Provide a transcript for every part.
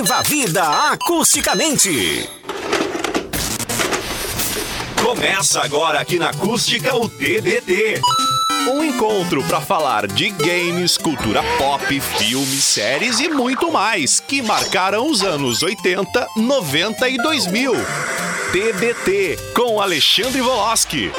Viva a vida acusticamente. Começa agora aqui na Acústica o TBT. Um encontro para falar de games, cultura pop, filmes, séries e muito mais que marcaram os anos 80, 90 e 2000. TBT com Alexandre Voloski.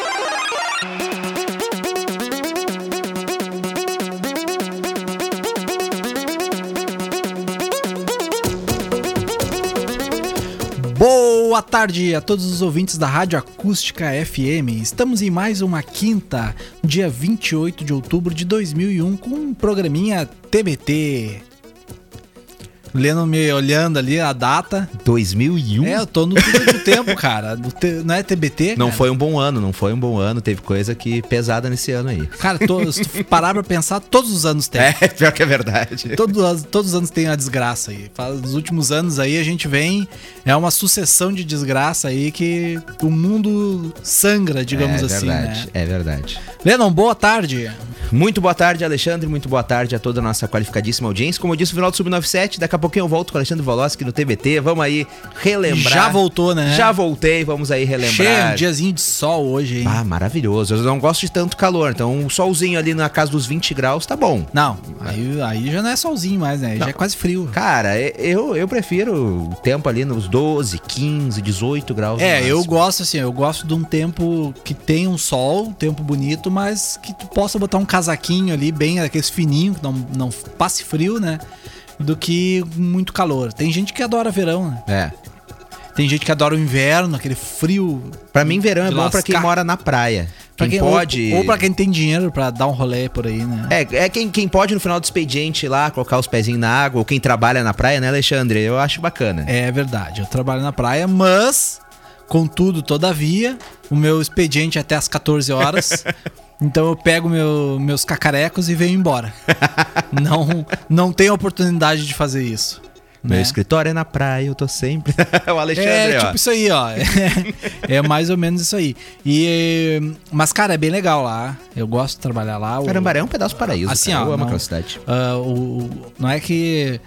Boa tarde a todos os ouvintes da Rádio Acústica FM. Estamos em mais uma quinta, dia 28 de outubro de 2001, com um programinha TBT. Lendo me olhando ali a data. 2001? É, eu tô no túnel do tempo, cara. Não é TBT? Não cara? foi um bom ano, não foi um bom ano. Teve coisa que pesada nesse ano aí. Cara, to- se tu parar pra pensar, todos os anos tem. É, pior que é verdade. Todos, os- todos os anos tem a desgraça aí. Nos últimos anos aí a gente vem. É uma sucessão de desgraça aí que o mundo sangra, digamos é assim, verdade, né? é verdade. Lennon, boa tarde. Muito boa tarde, Alexandre. Muito boa tarde a toda a nossa qualificadíssima audiência. Como eu disse, no final do Sub-97, daqui a pouquinho eu volto com o Alexandre Voloski no TBT. Vamos aí relembrar. Já voltou, né? Já voltei, vamos aí relembrar. Cheio, um diazinho de sol hoje, hein? Ah, maravilhoso. Eu não gosto de tanto calor, então um solzinho ali na casa dos 20 graus tá bom. Não, aí, aí já não é solzinho mais, né? Aí Já é quase frio. Cara, eu, eu prefiro o tempo ali nos 12, 15, 18 graus. É, eu gosto assim, eu gosto de um tempo que tem um sol, um tempo bonito, mas que tu possa botar um casaquinho ali, bem aqueles fininho, que não, não passe frio, né? Do que muito calor. Tem gente que adora verão, né? É. Tem gente que adora o inverno, aquele frio. Pra mim, verão é bom pra quem mora na praia. Pra Quem, quem, ou- pode. Ou, pra quem tem dinheiro pra dar um rolê por aí, né? É, é quem, quem pode no final do expediente ir lá, colocar os pezinhos na água, ou quem trabalha na praia, né, Alexandre? Eu acho bacana. É verdade, eu trabalho na praia, mas, contudo, todavia, o meu expediente é até às 14 horas. então eu pego meu- meus cacarecos e venho embora. não, não tenho oportunidade de fazer isso. Meu né? escritório é na praia, eu tô sempre. o Alexandre, É ó. tipo isso aí, ó. É, é mais ou menos isso aí. E, mas, cara, é bem legal lá. Eu gosto de trabalhar lá. Carambaré é um pedaço paraíso. Assim, cara. ó, eu amo aquela cidade. O, o- não é que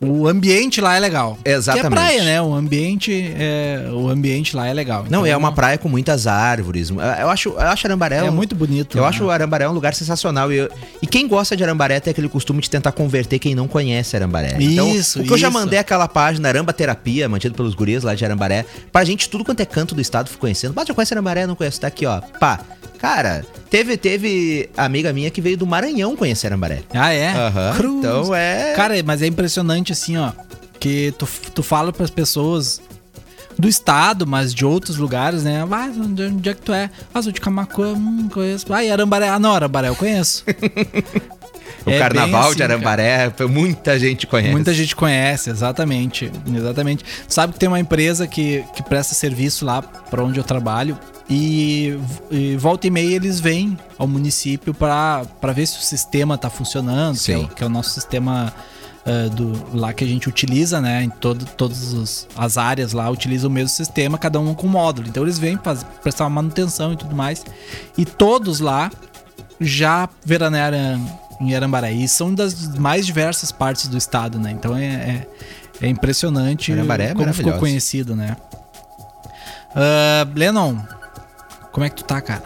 o ambiente lá é legal. Exatamente. Que é praia, né? O ambiente, é, o ambiente lá é legal. Não, Então, é uma praia com muitas árvores. Eu acho, eu acho Arambaré. É um- muito bonito. Eu né? acho o Arambaré um lugar sensacional. E, eu- e quem gosta de Arambaré tem aquele costume de tentar converter quem não conhece Arambaré. Então, Isso, o que eu já isso. mandei aquela página Aramba Terapia, mantido pelos guris lá de Arambaré, pra gente tudo quanto é canto do estado ficar conhecendo. Mas já conhece Arambaré? Não conhece? Tá aqui, ó. Pá. Cara, teve, teve amiga minha que veio do Maranhão conhecer Arambaré. Ah, é? Cruz. Então é. Cara, mas é impressionante assim, ó. Que tu, tu fala pras pessoas do estado, mas de outros lugares, né? Ah, onde, onde é que tu é? Ah, sou de Camacuã, hum, conheço. Ah, e Arambaré? Ah, não, Arambaré eu conheço. o é carnaval bem de assim, Arambaré, muita gente conhece. Muita gente conhece, exatamente. Exatamente. Sabe que tem uma empresa que, que presta serviço lá pra onde eu trabalho e, e volta e meia eles vêm ao município pra ver se o sistema tá funcionando, que é, o- que é o nosso sistema ah, do, lá que a gente utiliza, né? Em todo, todas os- as áreas lá utilizam o mesmo sistema, cada um com módulo. Então eles vêm faz, prestar uma manutenção e tudo mais. E todos lá já veranearam em Arambaré. E são das mais diversas partes do estado, né? Então é, é, é impressionante Arambaré é como ficou conhecido, né? Ah, Lennon, como é que tu tá, cara?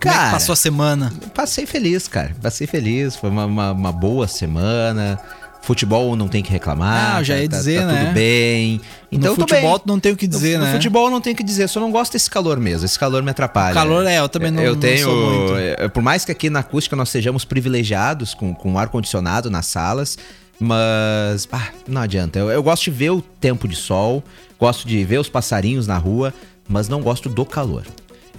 Como é que passou a semana? Passei feliz, cara. Passei feliz. Foi uma, uma, uma boa semana. Futebol não tem que reclamar. Ah, já ia tá- dizer, tá né? Tudo bem. Então no futebol bem. não tem o que dizer, no, né? No futebol não tem o que dizer, só não gosto desse calor mesmo. Esse calor me atrapalha. O calor é, eu também não- Eu não tenho. sou muito. é, Por mais que aqui na acústica nós sejamos privilegiados com, com ar-condicionado nas salas, mas. ah, não adianta. Eu, eu gosto de ver o tempo de sol, gosto de ver os passarinhos na rua, mas não gosto do calor.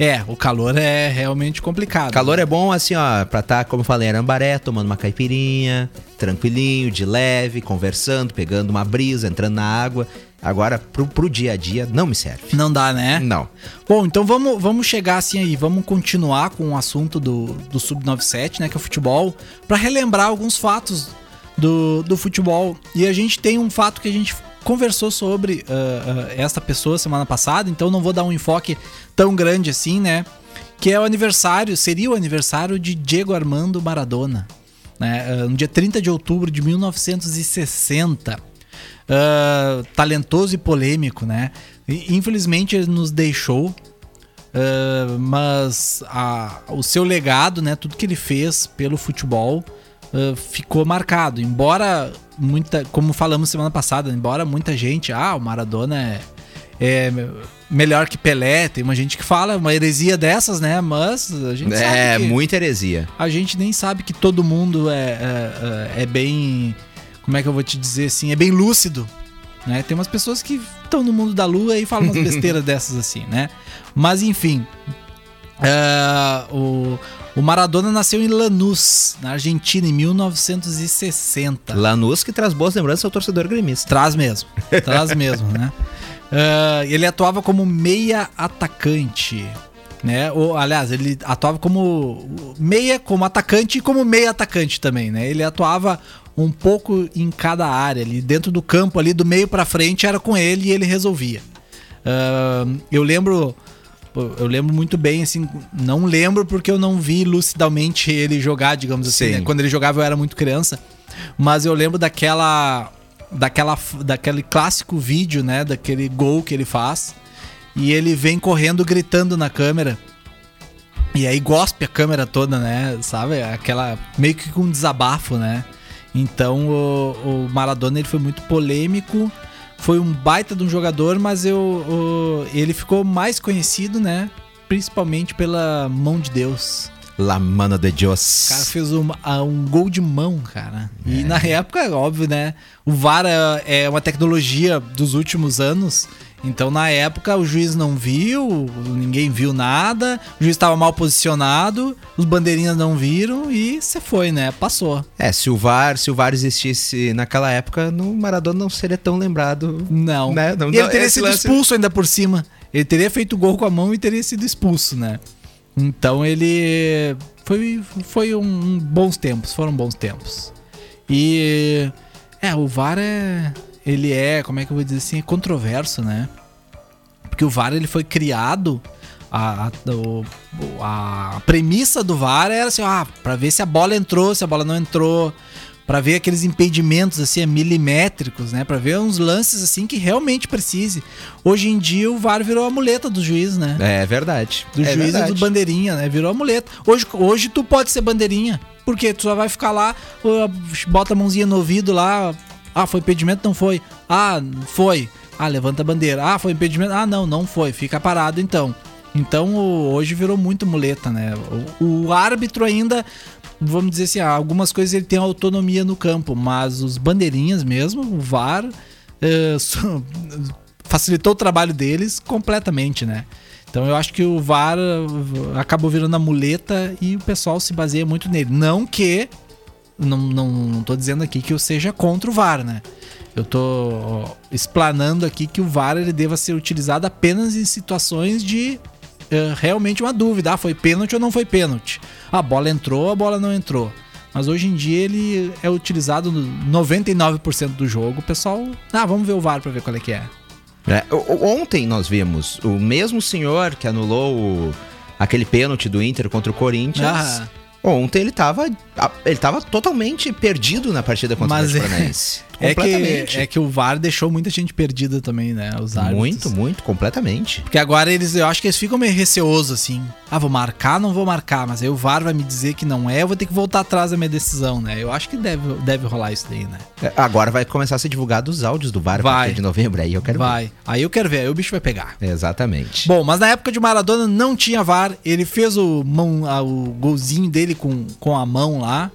É, o calor é realmente complicado. Calor é bom, assim, ó, pra estar, como eu falei, em Arambaré, tomando uma caipirinha, tranquilinho, de leve, conversando, pegando uma brisa, entrando na água. Agora, pro, pro dia a dia, não me serve. Não dá, né? Não. Bom, então vamos, vamos chegar assim aí, vamos continuar com o assunto do, do Sub-97, né, que é o futebol, pra relembrar alguns fatos do, do futebol. E a gente tem um fato que a gente conversou sobre ah, ah, esta pessoa semana passada, então não vou dar um enfoque tão grande assim, né? Que é o aniversário, seria o aniversário de Diego Armando Maradona, né? ah, no dia 30 de outubro de 1960. uh, talentoso e polêmico, né? Infelizmente ele nos deixou, uh, mas a, o seu legado, né? Tudo que ele fez pelo futebol uh, ficou marcado. Embora muita, como falamos semana passada, embora muita gente, ah, o Maradona é, é melhor que Pelé, tem uma gente que fala uma heresia dessas, né? Mas a gente é, sabe É, muita heresia. a gente nem sabe que todo mundo é, é, é- é bem. Como é que eu vou te dizer assim? É bem lúcido. Né? Tem umas pessoas que estão no mundo da lua e falam umas besteiras dessas assim, né? Mas enfim. é, o, Maradona nasceu em Lanús, na Argentina, em 1960. Lanús que traz boas lembranças ao torcedor gremista. Traz mesmo. Traz mesmo, né? Ah, ele atuava como meia atacante. Né? Ou, aliás, ele atuava como meia, como atacante e como meia atacante também, né? Ele atuava um pouco em cada área ali, dentro do campo ali, do meio pra frente, era com ele e ele resolvia. Ah, eu lembro. Eu lembro muito bem, assim, não lembro porque eu não vi lucidamente ele jogar, digamos assim, Sim. né? Quando ele jogava eu era muito criança, mas eu lembro daquela daquela daquele clássico vídeo, né, daquele gol que ele faz e ele vem correndo gritando na câmera. E aí gospe a câmera toda, né? Sabe? Aquela meio que com um desabafo, né? Então o, o Maradona ele foi muito polêmico, foi um baita de um jogador, mas eu, o- ele ficou mais conhecido, né? Principalmente pela mão de Deus. La mano de Dios. O cara fez um, um gol de mão, cara. E na época, óbvio, né? O VAR é é uma tecnologia dos últimos anos. Então, na época, o juiz não viu, ninguém viu nada, o juiz estava mal posicionado, os bandeirinhas não viram e você foi, né? Passou. É, se o VAR, se o VAR existisse naquela época, no Maradona não seria tão lembrado. Não. Né? Não- e ele teria sido lance- expulso ainda por cima. Ele teria feito gol com a mão e teria sido expulso, né? Então ele foi, foi um, um bons tempos, foram bons tempos. E é, o VAR é ele é, como é que eu vou dizer assim, é controverso, né? Porque o VAR ele foi criado a, a, a premissa do VAR era assim, ah, para ver se a bola entrou, se a bola não entrou, Pra ver aqueles impedimentos assim milimétricos, né? Pra ver uns lances assim que realmente precise. Hoje em dia o VAR virou a muleta do juiz, né? É verdade. Do é juiz e verdade. do bandeirinha, né? Virou a muleta. Hoje, hoje tu pode ser bandeirinha. Porque tu só vai ficar lá, bota a mãozinha no ouvido lá. Ah, foi impedimento? Não foi. Ah, foi. Ah, levanta a bandeira. Ah, foi impedimento? Ah, não, não foi. Fica parado então. Então hoje virou muito muleta, né? O, o árbitro ainda, vamos dizer assim, ah, algumas coisas ele tem autonomia no campo, mas os bandeirinhas mesmo, o VAR, so- facilitou o trabalho deles completamente, né? Então eu acho que o VAR eh, acabou virando a muleta e o pessoal se baseia muito nele. Não que. Não, não, não tô dizendo aqui que eu seja contra o VAR, né? Eu tô explanando aqui que o VAR ele deva ser utilizado apenas em situações de eh, realmente uma dúvida. Ah, foi pênalti ou não foi pênalti? A bola entrou, a bola não entrou. Mas hoje em dia ele é utilizado no 99% do jogo. O pessoal, ah, vamos ver o VAR pra ver qual é que é. É, ontem nós vimos o mesmo senhor que anulou o- aquele pênalti do Inter contra o Corinthians. Ah. Ontem ele tava, a- ele tava totalmente perdido na partida contra Mas o é- Atlético Paranaense. É que, Completamente. é que o VAR deixou muita gente perdida também, né? Os árbitros. muito, muito, completamente. Porque agora eles, eu acho que eles ficam meio receosos assim. Ah, vou marcar, não vou marcar, mas aí o VAR vai me dizer que não é, eu vou ter que voltar atrás da minha decisão, né? Eu acho que deve, deve rolar isso daí, né? É, Agora vai começar a ser divulgado os áudios do VAR a Vai. partir de novembro, aí eu quero vai. Aí eu quero ver, aí o bicho vai pegar. ver. Exatamente. Bom, mas na época de Maradona não tinha VAR. Ele fez o, mão, ah, o golzinho dele com, com a mão lá.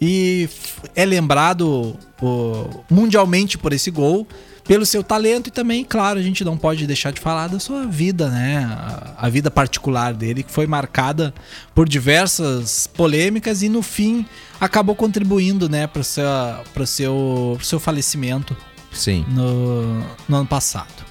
E é lembrado o, mundialmente por esse gol, pelo seu talento e também, claro, a gente não pode deixar de falar da sua vida, né? A, a vida particular dele, que foi marcada por diversas polêmicas e no fim acabou contribuindo, né, para o seu, pro seu, pro seu falecimento Sim. no, no ano passado.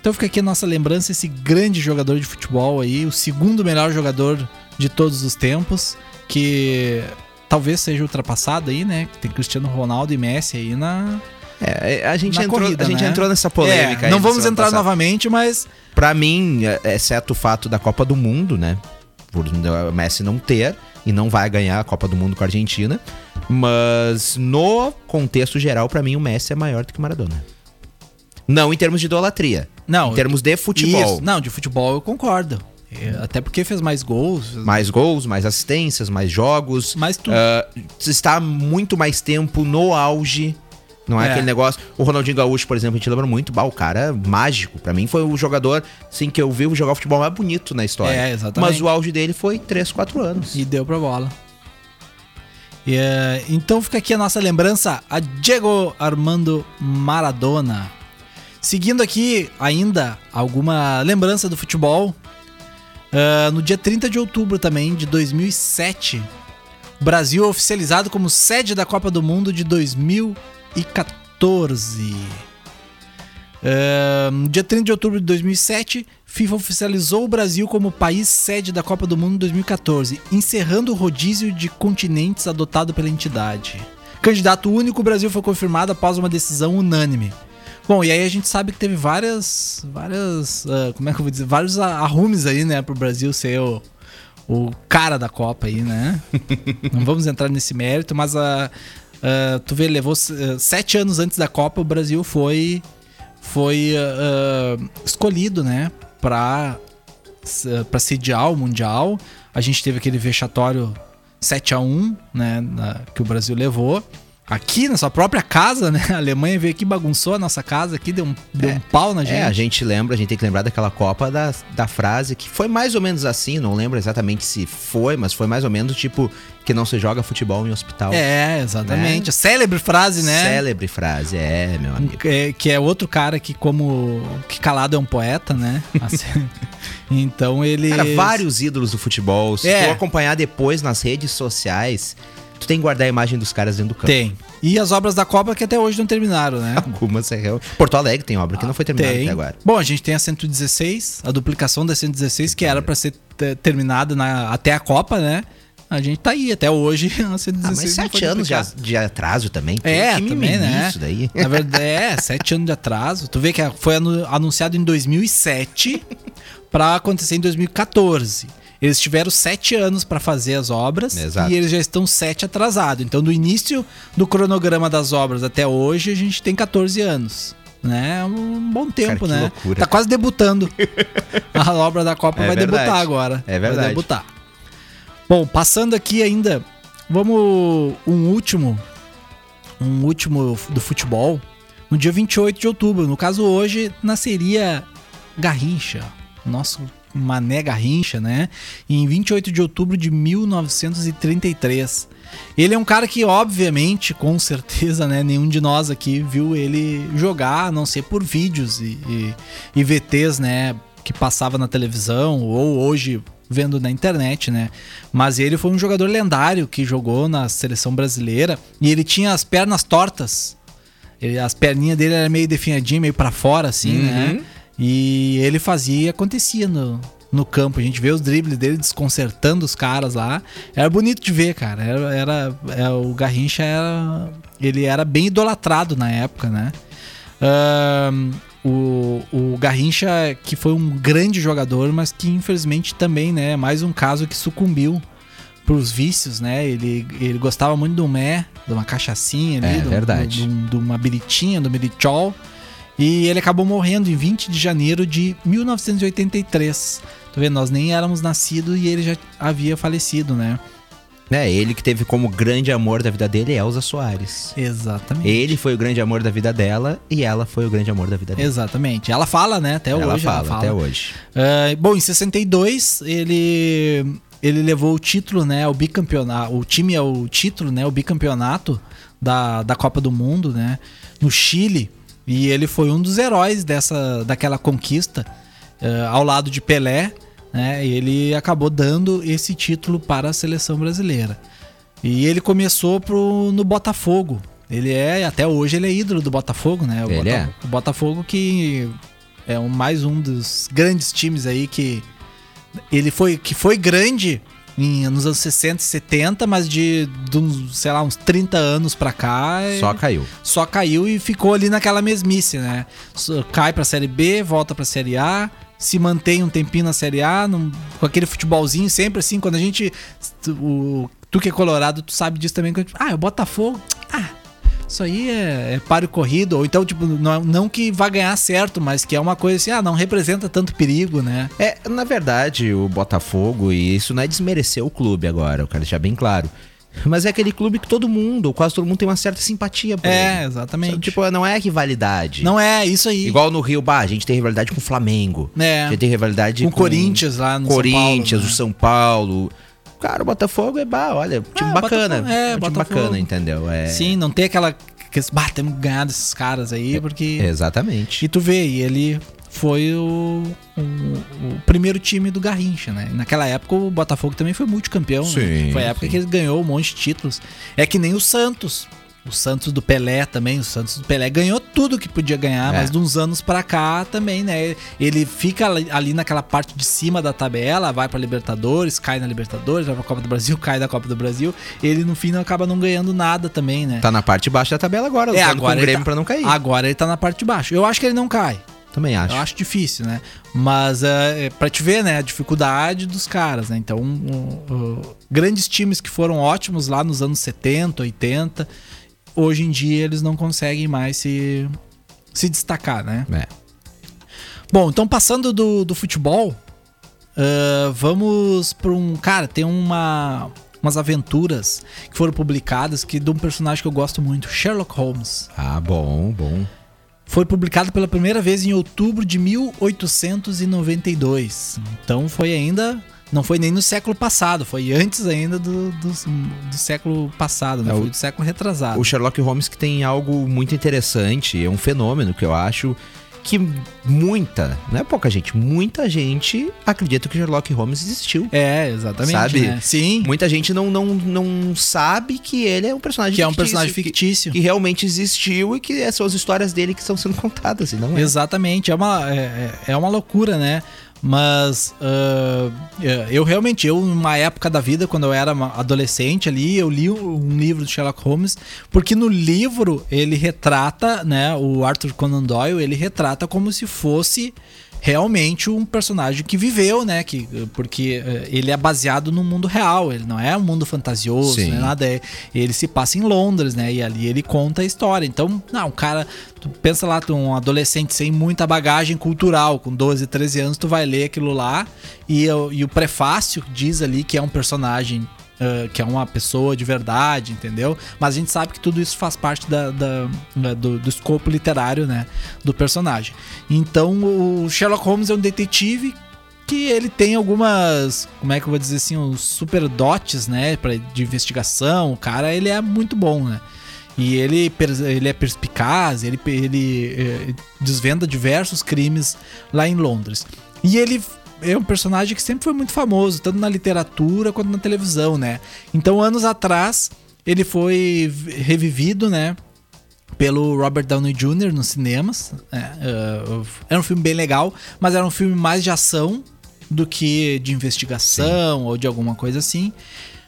Então fica aqui a nossa lembrança, esse grande jogador de futebol aí, o segundo melhor jogador de todos os tempos, que talvez seja ultrapassado aí, né? Tem Cristiano Ronaldo e Messi aí na, É, a gente, na entrou, corrida, a gente né? entrou nessa polêmica. É, aí não vamos entrar passada. novamente, mas Pra mim, é- exceto o fato da Copa do Mundo, né? Por o Messi não ter e não vai ganhar a Copa do Mundo com a Argentina. Mas no contexto geral, pra mim, o Messi é maior do que o Maradona. Não em termos de idolatria. Não, Em termos de futebol. Isso, não, de futebol eu concordo. É, Até porque fez mais gols. Mais gols, mais assistências, mais jogos. Mais tudo. Ah, está muito mais tempo no auge. Não é, É. aquele negócio. O Ronaldinho Gaúcho, por exemplo, a gente lembra muito. Bah, o cara é mágico. Pra mim foi o jogador, assim, que eu vi jogar futebol mais bonito na história. É, exatamente. Mas o auge dele foi 3, 4 anos. E deu pra bola. E, é, então fica aqui a nossa lembrança a Diego Armando Maradona. Seguindo aqui ainda alguma lembrança do futebol. Ah, no dia 30 de outubro também de 2007, o Brasil é oficializado como sede da Copa do Mundo de 2014. Ah, no dia 30 de outubro de 2007, FIFA oficializou o Brasil como país sede da Copa do Mundo 2014, encerrando o rodízio de continentes adotado pela entidade. Candidato único, o Brasil foi confirmado após uma decisão unânime. Bom, e aí a gente sabe que teve várias. várias. ah, como é que eu vou dizer? Vários arrumes aí, né, pro Brasil ser o, o cara da Copa aí, né? Não vamos entrar nesse mérito, mas a. ah, tu vê, levou ah, sete anos antes da Copa, o Brasil foi foi ah, escolhido, né, pra, pra sediar o Mundial. A gente teve aquele vexatório 7 a 1 né, na- que o Brasil levou. Aqui na sua própria casa, né? A Alemanha veio aqui, bagunçou a nossa casa aqui, deu um, deu um pau na gente. É, a gente lembra, a gente tem que lembrar daquela Copa da, da frase que foi mais ou menos assim, não lembro exatamente se foi, mas foi mais ou menos tipo que não se joga futebol em hospital. É, exatamente. A célebre frase, né? Célebre frase, é, meu amigo. É, que é outro cara que, como. que calado é um poeta, né? Assim, então ele. Cara, vários ídolos do futebol. Se É. tu acompanhar depois nas redes sociais, tu tem que guardar a imagem dos caras dentro do campo. Tem. E as obras da Copa que até hoje não terminaram, né? Algumas é real. Porto Alegre tem obra que não foi terminada Tem. até agora. Bom, a gente tem a 116, a duplicação da 116, que era pra ser te- terminada na- até a Copa, né? A gente tá aí, até hoje a 116 Ah, mas sete anos de, de atraso também. É, que também, né? Isso daí. Na verdade, é, sete anos de atraso. Tu vê que foi anu- anunciado em 2007 pra acontecer em 2014. Eles tiveram sete anos pra fazer as obras Exato. e eles já estão sete atrasados. Então, do início do cronograma das obras até hoje, a gente tem 14 anos. Né? Um bom tempo, que né? loucura. Tá quase debutando. A obra da Copa É vai verdade. debutar agora. É verdade. Vai debutar. Bom, passando aqui ainda, vamos um último, um último do futebol. No dia 28 de outubro, no caso hoje, nasceria Garrincha, nosso Mané Garrincha, né? Em 28 de outubro de 1933. Ele é um cara que, obviamente, com certeza, né? Nenhum de nós aqui viu ele jogar, a não ser por vídeos e, e, e VTs, né? Que passava na televisão ou hoje vendo na internet, né? Mas ele foi um jogador lendário que jogou na seleção brasileira e ele tinha as pernas tortas. Ele- as perninhas dele eram meio definhadinhas, meio pra fora, assim, né? E ele fazia e acontecia no, no campo. A gente vê os dribles dele desconcertando os caras lá. Era bonito de ver, cara. Era, era- é, o Garrincha era. Ele era bem idolatrado na época, né? Ahn, o, o Garrincha, que foi um grande jogador, mas que infelizmente também, né? é Mais um caso que sucumbiu pros vícios, né? Ele, ele gostava muito do mé, de uma cachaçinha ali, É, do- do- de uma biritinha, do mirichol. E ele acabou morrendo em 20 de janeiro de 1983. Tu vê, nós nem éramos nascidos e ele já havia falecido, né? É, ele que teve como grande amor da vida dele Elza Soares. Exatamente. Ele foi o grande amor da vida dela e ela foi o grande amor da vida dele. Exatamente. Ela fala, né? Até ela hoje fala, ela fala. até hoje. Ah, bom, em 62 ele ele levou o título, né, o bicampeonato, o time é o título, né, o bicampeonato da, da Copa do Mundo, né, no Chile, e ele foi um dos heróis dessa daquela conquista ah, ao lado de Pelé, né, e ele acabou dando esse título para a seleção brasileira. E ele começou pro, no Botafogo. Ele é, até hoje ele é ídolo do Botafogo, né? O, Ele é. o Botafogo que é um, mais um dos grandes times aí que ele foi que foi grande em, nos anos 60 e 70, mas de, de uns, sei lá, uns 30 anos pra cá, Só caiu. só caiu e ficou ali naquela mesmice, né? Cai pra Série B, volta pra Série A, se mantém um tempinho na Série A, num- com aquele futebolzinho, sempre assim, quando a gente. O, tu que é colorado, tu sabe disso também. Ah, é o Botafogo. Ah, isso aí é, é páreo corrido. Ou então, tipo, não, não que vá ganhar certo, mas que é uma coisa assim, ah, não representa tanto perigo, né? É, na verdade, o Botafogo, e isso não é desmerecer o clube agora, eu quero deixar bem claro. Mas é aquele clube que todo mundo, quase todo mundo tem uma certa simpatia por É, ele. exatamente. Sabe, Tipo, não é rivalidade. Não é, isso aí. Igual no Rio, bah, a gente tem rivalidade com o Flamengo. É. A gente tem rivalidade Com o Corinthians lá no São Corinthians, Paulo, né? o São Paulo. Cara, o Botafogo é, bah, olha, time Ah, bacana. Botafogo, é, um time bacana, entendeu? É, Sim, não tem aquela. Que, bah, temos que ganhar desses caras aí, porque. Exatamente. E tu vê, e ele foi o, o, o primeiro time do Garrincha, né? Naquela época o Botafogo também foi multicampeão, né? Sim, Foi a época sim. que ele ganhou um monte de títulos. É que nem o Santos. O Santos do Pelé também, o Santos do Pelé ganhou tudo que podia ganhar, É. mas de uns anos pra cá também, né? Ele fica ali, naquela parte de cima da tabela, vai pra Libertadores, cai na Libertadores, vai pra Copa do Brasil, cai da Copa do Brasil. Ele no fim não acaba não ganhando nada também, né? Tá na parte de baixo da tabela agora, É, lutando com o Grêmio tá- pra não cair. Agora ele tá na parte de baixo. Eu acho que ele não cai. Também acho. Eu acho difícil, né? Mas é, é pra te ver, né, a dificuldade dos caras, né? Então, um, um, grandes times que foram ótimos lá nos anos 70, 80, hoje em dia eles não conseguem mais se, se destacar, né? É. Bom, então passando do, do futebol, ah, vamos para um. Cara, tem uma. Umas aventuras que foram publicadas que de um personagem que eu gosto muito, Sherlock Holmes. Ah, bom, bom. Foi publicado pela primeira vez em outubro de 1892. Então foi ainda. Não foi nem no século passado, foi antes ainda do, do, do século passado, né? É, Foi do século retrasado. O Sherlock Holmes que tem algo muito interessante, é um fenômeno que eu acho que muita, não é pouca gente, muita gente acredita que Sherlock Holmes existiu. É, exatamente. Sabe? né? Sim. Muita gente não, não, não sabe que ele é um personagem Que é um fictício, personagem que- fictício. Que, realmente existiu e que são as histórias dele que estão sendo contadas, e não é. Exatamente, é uma, é, é- é uma loucura, né? Mas é, eu realmente, eu, numa época da vida, quando eu era adolescente ali, eu li um, livro do Sherlock Holmes, porque no livro ele retrata, né, o Arthur Conan Doyle, ele retrata como se fosse realmente um personagem que viveu, né? Que, porque eh, ele é baseado no mundo real, ele não é um mundo fantasioso, Sim. é nada. é- ele se passa em Londres, né? E ali ele conta a história. Então, não, um cara, tu pensa lá, tu, um adolescente sem muita bagagem cultural, com 12, 13 anos, tu vai ler aquilo lá e, e o prefácio diz ali que é um personagem. Ah, que é uma pessoa de verdade, entendeu? Mas a gente sabe que tudo isso faz parte da, da- da- do, do escopo literário, né? Do personagem. Então, o Sherlock Holmes é um detetive que ele tem algumas, como é que eu vou dizer assim, uns super dotes, né, pra, de investigação. O cara, ele é muito bom, né? E ele, ele é perspicaz, ele, ele eh, desvenda diversos crimes lá em Londres. E ele é um personagem que sempre foi muito famoso, tanto na literatura quanto na televisão, né? Então, anos atrás, ele foi revivido, né? pelo Robert Downey Jr. nos cinemas. É, uh, era um filme bem legal, mas era um filme mais de ação do que de investigação ou de alguma coisa assim.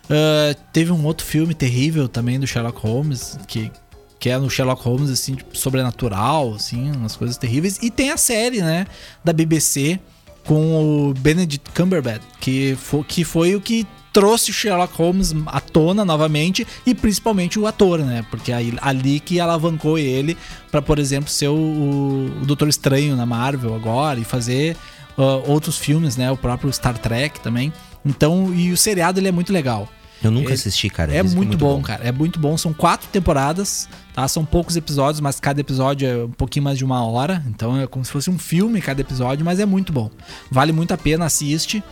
Uh, teve um outro filme terrível também do Sherlock Holmes, que, que é no Sherlock Holmes, assim, tipo, sobrenatural, assim, umas coisas terríveis. E tem a série, né, da BBC com o Benedict Cumberbatch, que, fo que foi o que trouxe Sherlock Holmes à tona novamente e principalmente o ator, né? Porque aí, ali que alavancou ele pra, por exemplo, ser o, o Doutor Estranho na Marvel agora e fazer uh, outros filmes, né? O próprio Star Trek também. Então, e o seriado ele é muito legal. Eu nunca É- assisti, cara. É dizem que muito, bom, cara. É muito bom. São quatro temporadas, tá? São poucos episódios, mas cada episódio é um pouquinho mais de uma hora. Então é como se fosse um filme cada episódio, mas é muito bom. Vale muito a pena, assiste.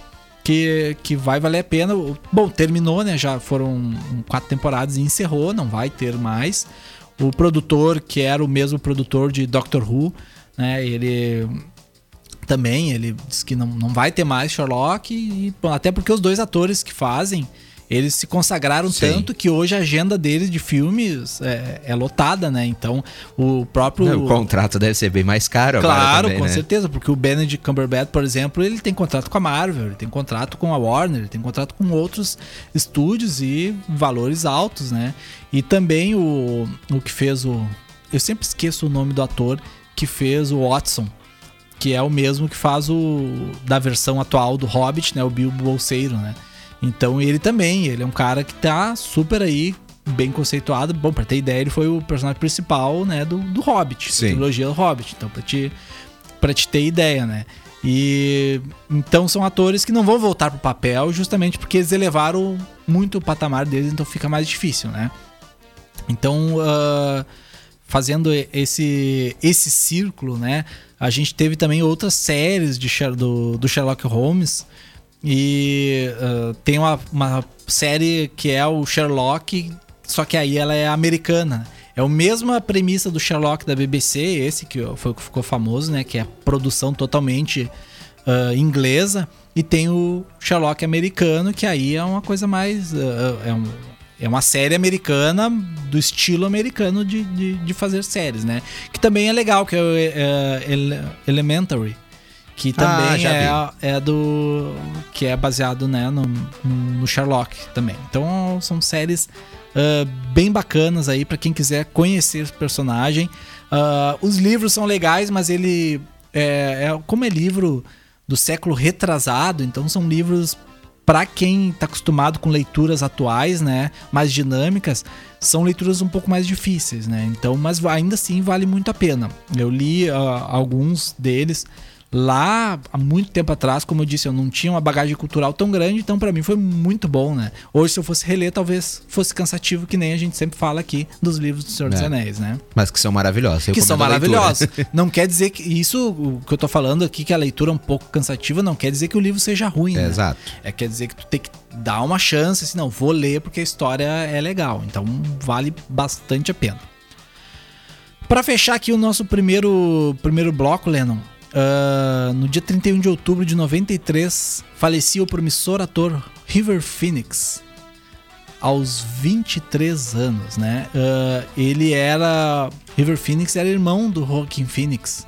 Que, que vai valer a pena. Bom, terminou, né? Já foram quatro temporadas e encerrou, não vai ter mais. O produtor, que era o mesmo produtor de Doctor Who, né? Ele também, ele disse que não, não vai ter mais Sherlock, e, bom, até porque os dois atores que fazem, eles se consagraram Sim. tanto que hoje a agenda deles de filmes é, é lotada, né? Então, o próprio... Não, o contrato deve ser bem mais caro agora Claro, com né? certeza, porque o Benedict Cumberbatch, por exemplo, ele tem contrato com a Marvel, ele tem contrato com a Warner, ele tem contrato com outros estúdios e valores altos, né? E também o, o que fez o... Eu sempre esqueço o nome do ator que fez o Watson, que é o mesmo que faz o... da versão atual do Hobbit, né? O Bilbo Bolseiro, né? Então ele também, ele é um cara que tá super aí bem conceituado. Bom, pra ter ideia, ele foi o personagem principal, né, do, do Hobbit, Sim. da trilogia do Hobbit. Então, pra te, pra te ter ideia, né? E então são atores que não vão voltar pro papel justamente porque eles elevaram muito o patamar deles, então fica mais difícil, né? Então, ah, fazendo esse esse círculo, né? A gente teve também outras séries de do, do Sherlock Holmes e ah, tem uma, uma série que é o Sherlock, só que aí ela é americana. É a mesma premissa do Sherlock da BBC, esse que foi o que ficou famoso, né? Que é produção totalmente ah, inglesa. E tem o Sherlock americano, que aí é uma coisa mais. ah, é, um- é uma série americana do estilo americano de, de, de fazer séries, né? Que também é legal, que é o Ele- Elementary. Que também Ah, é, é do. que é baseado né, no, no Sherlock também. Então são séries ah, bem bacanas aí pra quem quiser conhecer o personagem. Ah, os livros são legais, mas ele. É, é- como é livro do século retrasado, então são livros para quem tá acostumado com leituras atuais, né, mais dinâmicas, são leituras um pouco mais difíceis, né? Então, mas ainda assim vale muito a pena. Eu li ah, alguns deles lá há muito tempo atrás, como eu disse, eu não tinha uma bagagem cultural tão grande, então para mim foi muito bom, né? Hoje se eu fosse reler, talvez fosse cansativo, que nem a gente sempre fala aqui dos livros do Senhor dos É. Anéis, né? Mas que são maravilhosos. que são maravilhosos. Não quer dizer que isso, o que eu tô falando aqui, que a leitura é um pouco cansativa, não quer dizer que o livro seja ruim, É, né? exato. É quer dizer que tu tem que dar uma chance, assim, não, vou ler porque a história é legal. Então vale bastante a pena. Pra fechar aqui o nosso primeiro, primeiro bloco, Lennon, ah, no dia 31 de outubro de 93, falecia o promissor ator River Phoenix, aos 23 anos, né? Ah, ele era. River Phoenix era irmão do Joaquin Phoenix,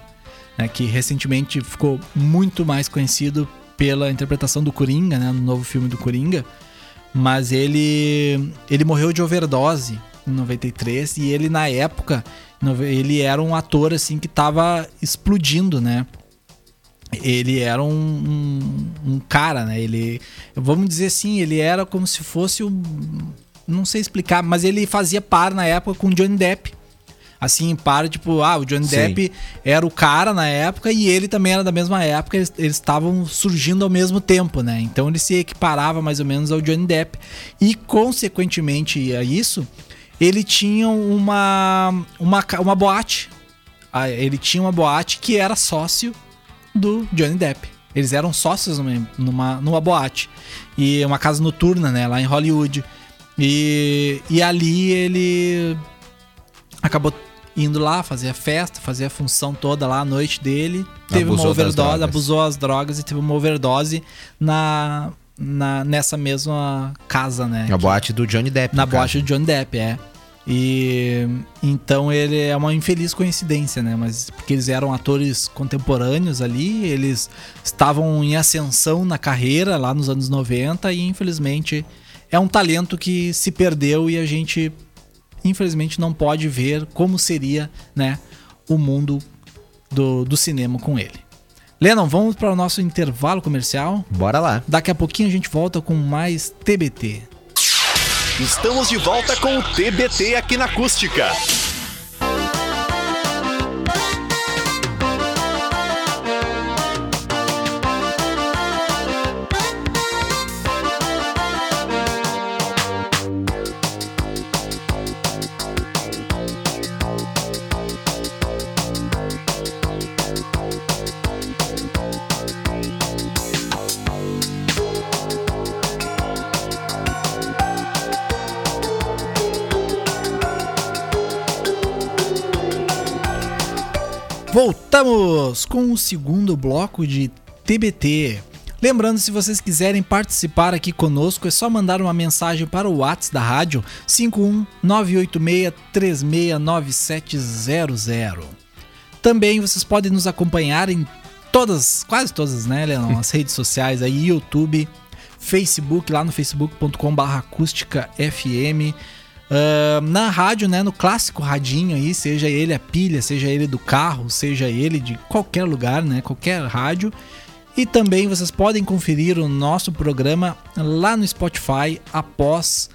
né? que recentemente ficou muito mais conhecido pela interpretação do Coringa, né? No novo filme do Coringa. Mas ele, ele morreu de overdose em 93 e ele, na época, ele era um ator assim que tava explodindo, né? ele era um, um, um cara, né? Ele, vamos dizer assim, ele era como se fosse um, não sei explicar, mas ele fazia par na época com o Johnny Depp. Assim, par, tipo, ah, o Johnny Sim. Depp era o cara na época e ele também era da mesma época, eles eles estavam surgindo ao mesmo tempo, né? Então ele se equiparava mais ou menos ao Johnny Depp. E, consequentemente a isso, ele tinha uma, uma, uma boate. Ah, Ele tinha uma boate que era sócio do Johnny Depp. Eles eram sócios numa, numa, numa boate. E uma casa noturna, né? Lá em Hollywood. E, e ali ele acabou indo lá, fazia festa, fazia a função toda lá, a noite dele. Teve Abusou uma overdose, abusou as drogas e teve uma overdose na, na, nessa mesma casa, né? A boate do Johnny Depp. Na no caso. boate do Johnny Depp, é. E então ele é uma infeliz coincidência, né? Mas porque eles eram atores contemporâneos ali, eles estavam em ascensão na carreira lá nos anos 90 e infelizmente é um talento que se perdeu e a gente infelizmente não pode ver como seria, né, o mundo do, do cinema com ele. Lennon, vamos para o nosso intervalo comercial. Bora lá. Daqui a pouquinho a gente volta com mais TBT. Estamos de volta com o TBT aqui na Acústica. Voltamos com o segundo bloco de TBT. Lembrando, se vocês quiserem participar aqui conosco, é só mandar uma mensagem para o WhatsApp da rádio 51986369700. Também vocês podem nos acompanhar em todas, quase todas, né, Leon? As redes sociais aí, YouTube, Facebook, lá no facebook.com.br Ah, na rádio, né, no clássico radinho aí, seja ele a pilha, seja ele do carro, seja ele de qualquer lugar, né, qualquer rádio. E também vocês podem conferir o nosso programa lá no Spotify após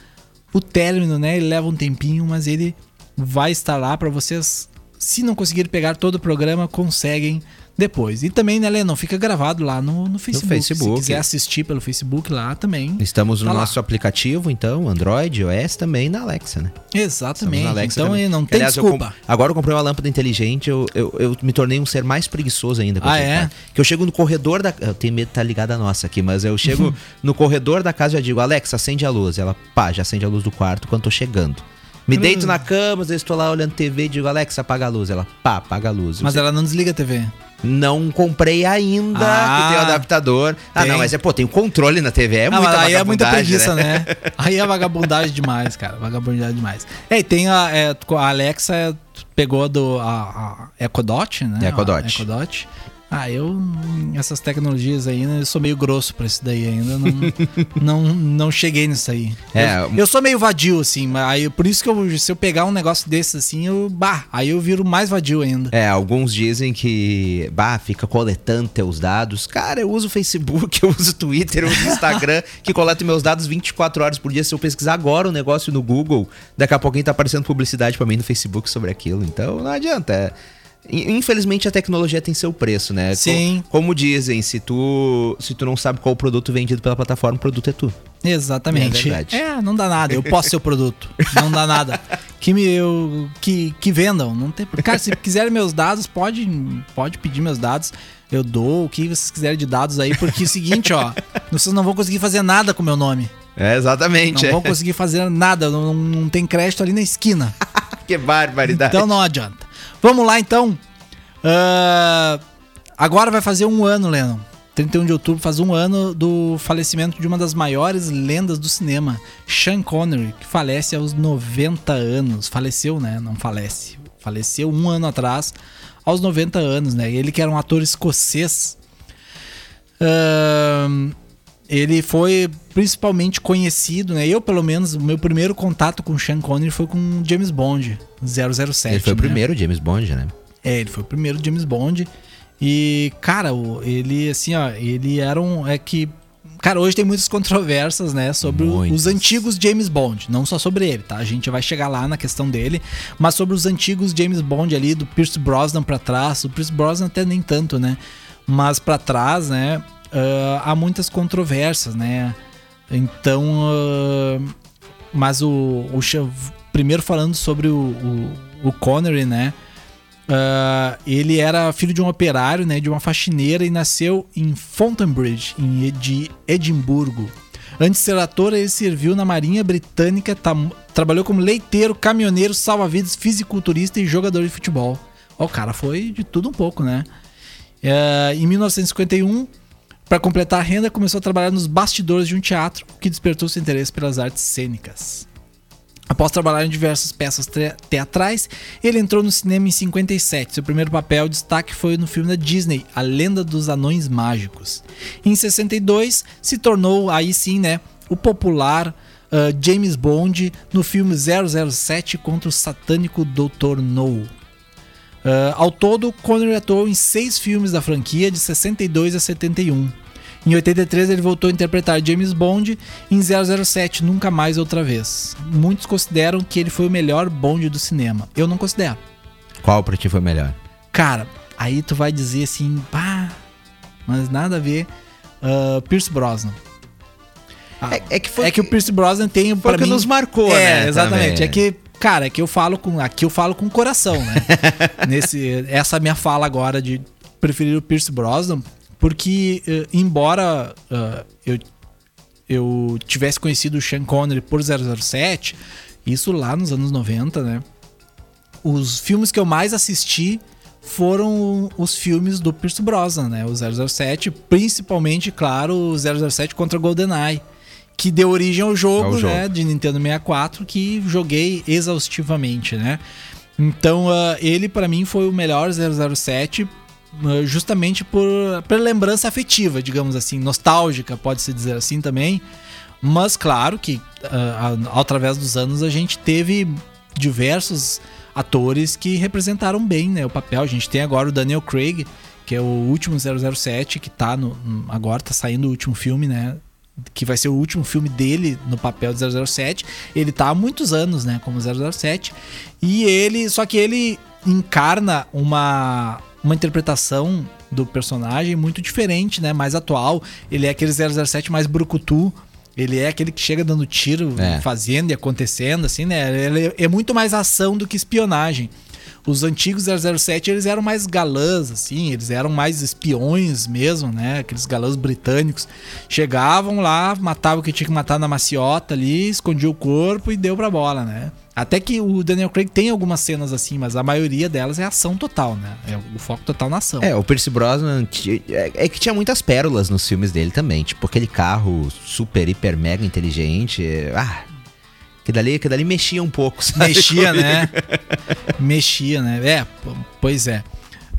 o término, né? Ele leva um tempinho, mas ele vai estar lá para vocês. Se não conseguir pegar todo o programa, conseguem depois. E também, né, Lennon, fica gravado lá no, no Facebook. Facebook. Se quiser assistir pelo Facebook lá também. Estamos no Tá lá. nosso aplicativo, então, Android, iOS, também na Alexa, né? Exatamente. Alexa então também. não tem aliás, eu desculpa. com- agora eu comprei uma lâmpada inteligente, eu, eu, eu me tornei um ser mais preguiçoso ainda. Ah, é? cara. Que eu chego no corredor da... Eu tenho medo de estar ligada a nossa aqui, mas eu chego no corredor da casa e já digo, Alexa, acende a luz. Ela, pá, já acende a luz do quarto quando tô chegando. Me Hum. deito na cama, às vezes tô lá olhando TV e digo, Alexa, apaga a luz. Ela, pá, apaga a luz. Mas Eu ela não desliga a TV. Não comprei ainda, Ah, que tem o adaptador. Ah, tem. não, mas é, pô, tem o controle na TV, é Ah, muita aí é muita preguiça, né? Aí é vagabundagem demais, cara. Vagabundagem demais. É, e tem a, é, a Alexa pegou do a, a Echo Dot, né? Echo Dot. Ah, eu essas tecnologias aí, né, eu sou meio grosso pra isso daí ainda, não, não, não cheguei nisso aí. É, eu, eu sou meio vadio assim, mas aí por isso que eu, se eu pegar um negócio desse assim, eu, bah, aí eu viro mais vadio ainda. É, alguns dizem que, bah, fica coletando teus dados. Cara, eu uso Facebook, eu uso Twitter, eu uso o Instagram, que coleta meus dados 24 horas por dia. Se eu pesquisar agora um negócio no Google, daqui a pouquinho tá aparecendo publicidade pra mim no Facebook sobre aquilo. Então, não adianta. é. In- Infelizmente a tecnologia tem seu preço, né? Sim. Como, dizem, se tu, se tu não sabe qual produto vendido pela plataforma, o produto é tu. Exatamente. É verdade. É, não dá nada. Eu posso ser o produto. Não dá nada. Que me eu, que, que vendam. Não tem. Cara, se quiserem meus dados, pode, pode pedir meus dados. Eu dou o que vocês quiserem de dados aí, porque é o seguinte, ó. Vocês não vão conseguir fazer nada com meu nome. É, exatamente. Não vão conseguir fazer nada. Não, não tem crédito ali na esquina. Que barbaridade. Então não adianta. Vamos lá então. Ah, agora vai fazer um ano, Lennon. 31 de outubro faz um ano do falecimento de uma das maiores lendas do cinema, Sean Connery, que falece aos 90 anos. Faleceu, né? Não falece. Faleceu um ano atrás, aos 90 anos, né? Ele que era um ator escocês. Ahn, ele foi principalmente conhecido, né? Eu, pelo menos, o meu primeiro contato com Sean Connery foi com James Bond, 007. Ele foi o né? primeiro James Bond, né? É, ele foi o primeiro James Bond. E, cara, ele, assim, ó, ele era um. É que. Cara, hoje tem muitas controvérsias, né, sobre Muitas. os antigos James Bond. Não só sobre ele, tá? A gente vai chegar lá na questão dele. Mas sobre os antigos James Bond ali, do Pierce Brosnan pra trás. O Pierce Brosnan até nem tanto, né? Mas pra trás, né? Ah, há muitas controvérsias, né? Então. ah, mas o, o. Primeiro falando sobre o, o, o Connery, né? Ah, ele era filho de um operário, né, de uma faxineira e nasceu em Fontainebridge, em, de Edimburgo. Antes de ser ator, ele serviu na Marinha Britânica, trabalhou como leiteiro, caminhoneiro, salva-vidas, fisiculturista e jogador de futebol. O cara foi de tudo um pouco, né? É, em 1951, para completar a renda, começou a trabalhar nos bastidores de um teatro, que despertou seu interesse pelas artes cênicas. Após trabalhar em diversas peças teatrais, ele entrou no cinema em 57. Seu primeiro papel destaque foi no filme da Disney, A Lenda dos Anões Mágicos. Em 62, se tornou aí sim, né, o popular ah, James Bond no filme 007 contra o satânico Dr. No. Ah, ao todo, Connery atuou em seis filmes da franquia, de 62 a 71. Em 83, ele voltou a interpretar James Bond em 007, Nunca Mais Outra Vez. Muitos consideram que ele foi o melhor Bond do cinema. Eu não considero. Qual pra ti foi melhor? Cara, aí tu vai dizer assim, pá, mas nada a ver. Ah, Pierce Brosnan. Ah, É, é que foi é que o Pierce Brosnan tem Foi pra o que mim... nos marcou, é, né, exatamente. também. É que, cara, é que eu falo com aqui eu falo com o coração, né? Nesse essa minha fala agora de preferir o Pierce Brosnan, porque eh, embora eh, eu eu tivesse conhecido o Sean Connery por 007, isso lá nos anos 90, né? Os filmes que eu mais assisti foram os filmes do Pierce Brosnan, né? O 007, principalmente, claro, o 007 contra GoldenEye, que deu origem ao jogo, Ao jogo. né, de Nintendo 64, que joguei exaustivamente, né? Então, ah, ele pra mim foi o melhor 007 ah, justamente por, por lembrança afetiva, digamos assim, nostálgica, pode-se dizer assim também. Mas claro que a- através dos anos a gente teve diversos atores que representaram bem né, o papel. A gente tem agora o Daniel Craig, que é o último 007, que tá no. Agora tá saindo o último filme, né? Que vai ser o último filme dele no papel de 007. Ele tá há muitos anos, né, como 007. E ele, só que ele encarna uma uma interpretação do personagem muito diferente, né, mais atual. Ele é aquele 007 mais brucutu, ele é aquele que chega dando tiro, É. fazendo e acontecendo, assim, né? Ele é muito mais ação do que espionagem. Os antigos 007, eles eram mais galãs, assim, eles eram mais espiões mesmo, né? Aqueles galãs britânicos. Chegavam lá, matavam o que tinha que matar na maciota ali, escondia o corpo e deu pra bola, né? Até que o Daniel Craig tem algumas cenas assim, mas a maioria delas é ação total, né? É o foco total na ação. É, o Percy Brosnan é, é que tinha muitas pérolas nos filmes dele também. Tipo, aquele carro super, hiper, mega inteligente. é, Ah, que dali, que dali mexia um pouco, sabe? Mexia, comigo. né? Mexia, né? É, pois é.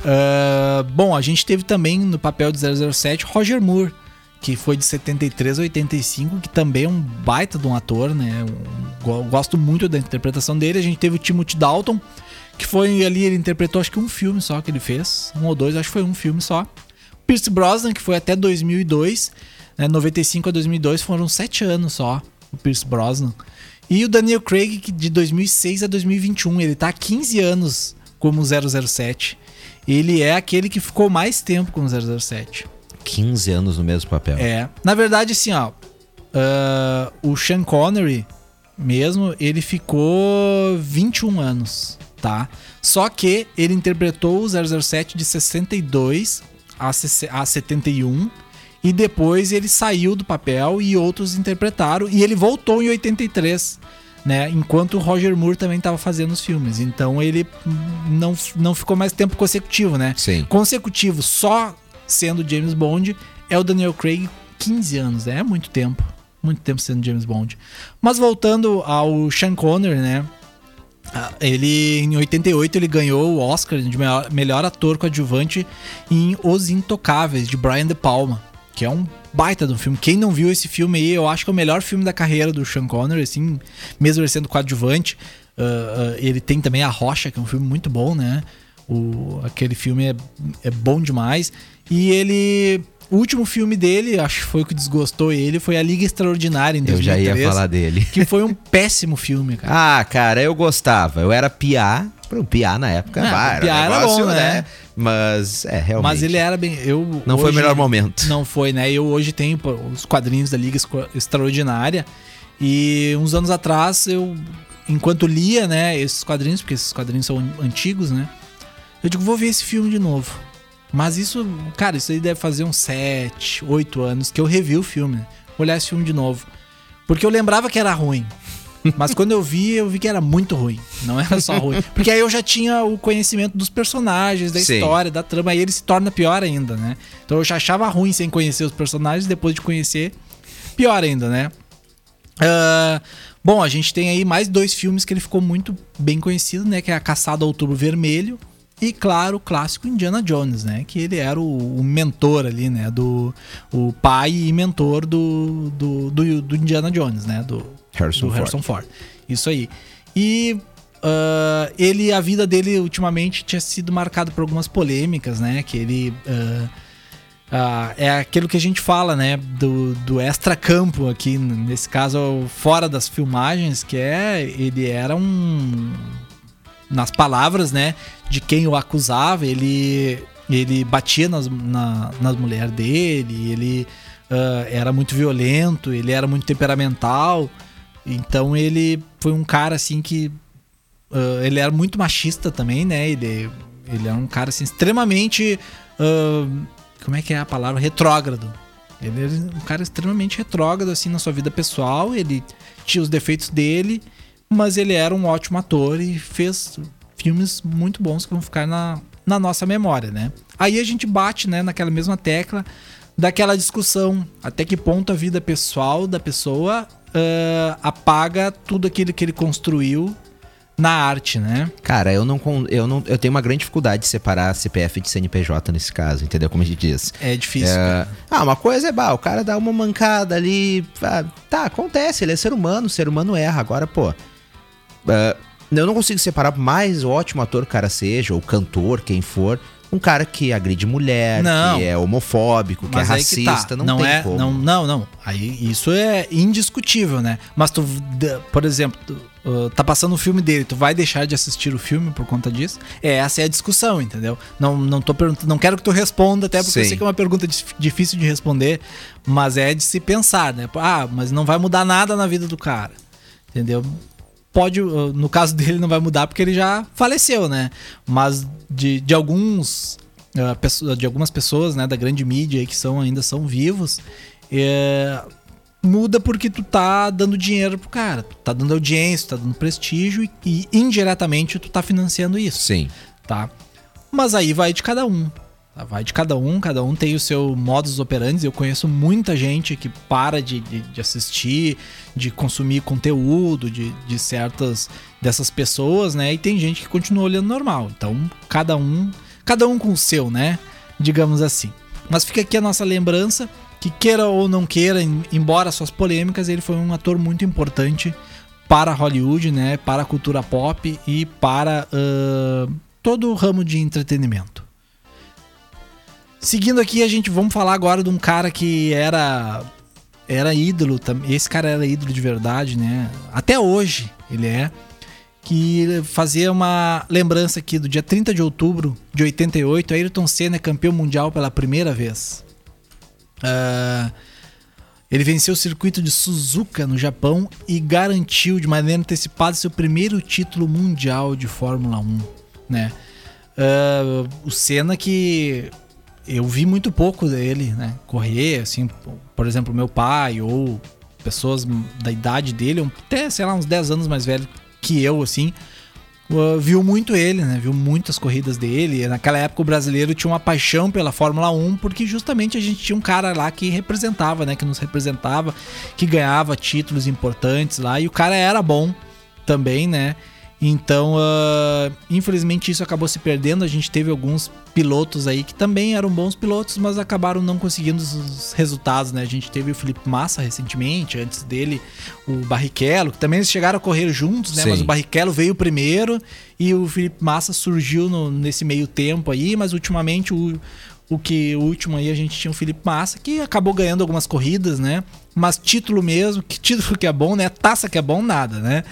Ah, bom, a gente teve também no papel de 007 Roger Moore, que foi de 73 a 85, que também é um baita de um ator, né? Um- go- gosto muito da interpretação dele. A gente teve o Timothy Dalton, que foi ali, ele interpretou acho que um filme só que ele fez, um ou dois, acho que foi um filme só. Pierce Brosnan, que foi até 2002, né? 95 a 2002 foram sete anos só, o Pierce Brosnan. E o Daniel Craig, que de 2006 a 2021, ele tá há 15 anos como 007. Ele é aquele que ficou mais tempo como 007. 15 anos no mesmo papel. É. Na verdade, assim, ó. ah, o Sean Connery mesmo, ele ficou 21 anos, tá? Só que ele interpretou o 007 de 62 a, sesse- a 71 e depois ele saiu do papel e outros interpretaram e ele voltou em 83, né? Enquanto o Roger Moore também estava fazendo os filmes. Então ele não, não ficou mais tempo consecutivo, né? Sim. consecutivo só sendo James Bond é o Daniel Craig 15 anos, né? é muito tempo. Muito tempo sendo James Bond. Mas voltando ao Sean Connery, né? Ah, Ele, em 88, ele ganhou o Oscar de melhor, melhor ator coadjuvante em Os Intocáveis, de Brian De Palma, que é um baita de um filme. Quem não viu esse filme aí, eu acho que é o melhor filme da carreira do Sean Connery, assim, mesmo ele sendo coadjuvante. Ah, ah, ele tem também A Rocha, que é um filme muito bom, né? O, aquele filme é, é bom demais. E ele. O último filme dele, acho que foi o que desgostou ele, foi A Liga Extraordinária em Eu 2003. já ia falar dele. Que foi um péssimo filme, cara. Ah, cara, eu gostava. Eu era piá. Pro piá na época. Ah, bah, piá um era negócio, bom, né? Mas, é, realmente. Mas ele era bem. Eu Não foi o hoje- melhor momento. Não foi, né? Eu hoje tenho os quadrinhos da Liga Extraordinária. E uns anos atrás, eu, enquanto lia, né, esses quadrinhos, porque esses quadrinhos são an- antigos, né? Eu digo, vou ver esse filme de novo. Mas isso, cara, isso aí deve fazer uns 7, 8 anos que eu revi o filme. né? Vou olhar esse filme de novo. Porque eu lembrava que era ruim. Mas quando eu vi, eu vi que era muito ruim. Não era só ruim. Porque aí eu já tinha o conhecimento dos personagens, da Sim. história, da trama. Aí ele se torna pior ainda, né? Então eu já achava ruim sem conhecer os personagens. Depois de conhecer, pior ainda, né? Ah, bom, a gente tem aí mais dois filmes que ele ficou muito bem conhecido, né? Que é A Caçada ao Outubro Vermelho e, claro, o clássico Indiana Jones, né? Que ele era o, o mentor ali, né? Do, o pai e mentor do, do, do, do Indiana Jones, né? Do Harrison do Ford. Harrison Ford. Isso aí. E ah, ele, a vida dele ultimamente tinha sido marcada por algumas polêmicas, né? Que ele. ah, é aquilo que a gente fala, né? Do, do extra-campo aqui, nesse caso, fora das filmagens, que é. Ele era um. Nas palavras, né? De quem o acusava, ele. Ele batia nas, na, nas mulheres dele, ele ah, era muito violento, ele era muito temperamental. Então ele foi um cara assim que. ah, ele era muito machista também, né? Ele, ele era um cara assim, extremamente. ah, como é que é a palavra? Retrógrado. Ele era um cara extremamente retrógrado assim na sua vida pessoal. Ele tinha os defeitos dele, mas ele era um ótimo ator e fez filmes muito bons que vão ficar na, na nossa memória, né? Aí a gente bate, né, naquela mesma tecla daquela discussão até que ponto a vida pessoal da pessoa ah, apaga tudo aquilo que ele construiu na arte, né? Cara, eu não, eu não. Eu tenho uma grande dificuldade de separar CPF de CNPJ nesse caso, entendeu? Como a gente diz. É difícil. É, ah, uma coisa é, bah, o cara dá uma mancada ali. ah, tá, acontece, ele é ser humano, o ser humano erra. Agora, pô. ah, eu não consigo separar mais ótimo ator o cara seja, ou cantor, quem for, um cara que agride mulher, Não. que é homofóbico, que é Mas aí que racista, tá. não, não tem é, como. Não, não, não. Aí isso é indiscutível, né? Mas tu, por exemplo, tu, uh, tá passando o filme dele, tu vai deixar de assistir o filme por conta disso? É, essa é a discussão, entendeu? Não, não tô perguntando, não quero que tu responda, até porque eu Sim. sei que é uma pergunta dif- difícil de responder, mas é de se pensar, né? Ah, mas não vai mudar nada na vida do cara. Entendeu? Pode, uh, no caso dele, não vai mudar porque ele já faleceu, né? Mas de, de alguns. uh, De algumas pessoas, né, da grande mídia que são, ainda são vivos, é, muda porque tu tá dando dinheiro pro cara, tu tá dando audiência, tu tá dando prestígio e, e indiretamente tu tá financiando isso Sim. tá? Mas aí vai de cada um. Vai de cada um, cada um tem o seu modus operandi. Eu conheço muita gente que para de, de, de assistir, de consumir conteúdo de, de certas dessas pessoas, né? E tem gente que continua olhando normal. Então, cada um, cada um com o seu, né? Digamos assim. Mas fica aqui a nossa lembrança que queira ou não queira, em- embora suas polêmicas, ele foi um ator muito importante para Hollywood, né? Para a cultura pop e para ah, todo o ramo de entretenimento. Seguindo aqui, a gente vamos falar agora de um cara que era era ídolo, esse cara era ídolo de verdade, né? Até hoje ele é que fazia uma lembrança aqui do dia 30 de outubro de 88, Ayrton Senna é campeão mundial pela primeira vez. Ah, ele venceu o circuito de Suzuka no Japão e garantiu de maneira antecipada seu primeiro título mundial de Fórmula 1, né? Ah, o Senna que eu vi muito pouco dele, né? Correr, assim, por exemplo, meu pai ou pessoas da idade dele, até, sei lá, uns 10 anos mais velho que eu, assim, uh, viu muito ele, né? Viu muitas corridas dele. Naquela época o brasileiro tinha uma paixão pela Fórmula 1, porque justamente a gente tinha um cara lá que representava, né? Que nos representava, que ganhava títulos importantes lá, e o cara era bom também, né? Então, ah, infelizmente isso acabou se perdendo. A gente teve alguns pilotos aí que também eram bons pilotos, mas acabaram não conseguindo os resultados, né? A gente teve o Felipe Massa recentemente, antes dele o Barrichello, que também eles chegaram a correr juntos, né? Sim. Mas o Barrichello veio primeiro e o Felipe Massa surgiu no- nesse meio tempo aí, mas ultimamente o, o que o último aí a gente tinha o Felipe Massa, que acabou ganhando algumas corridas, né? Mas título mesmo, que título que é bom, né? Taça que é bom, nada, né?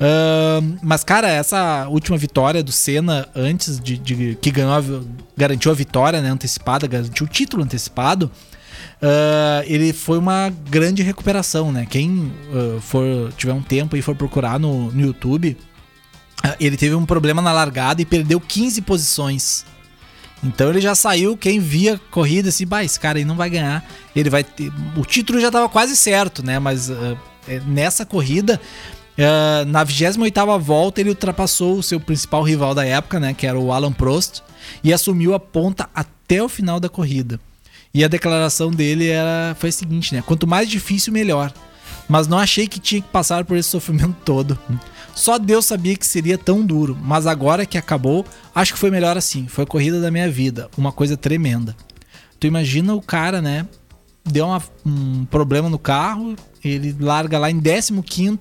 Ahn, mas, cara, essa última vitória do Senna, antes de, de- que ganhou, garantiu a vitória, né? Antecipada, garantiu o título antecipado. ah, ele foi uma grande recuperação, né? Quem ah, for tiver um tempo e for procurar no, no YouTube, ah, ele teve um problema na largada e perdeu 15 posições. Então ele já saiu, quem via corrida assim, bah, esse cara aí não vai ganhar. Ele vai ter. O título já tava quase certo, né? Mas é, nessa corrida, ah, na 28 volta, ele ultrapassou o seu principal rival da época, né? Que era o Alan Prost, e assumiu a ponta até o final da corrida. E a declaração dele era, foi a seguinte, né? Quanto mais difícil, melhor. Mas não achei que tinha que passar por esse sofrimento todo. Só Deus sabia que seria tão duro, mas agora que acabou, acho que foi melhor assim. Foi a corrida da minha vida, uma coisa tremenda. Tu imagina o cara, né? Deu uma- um problema no carro, ele larga lá em 15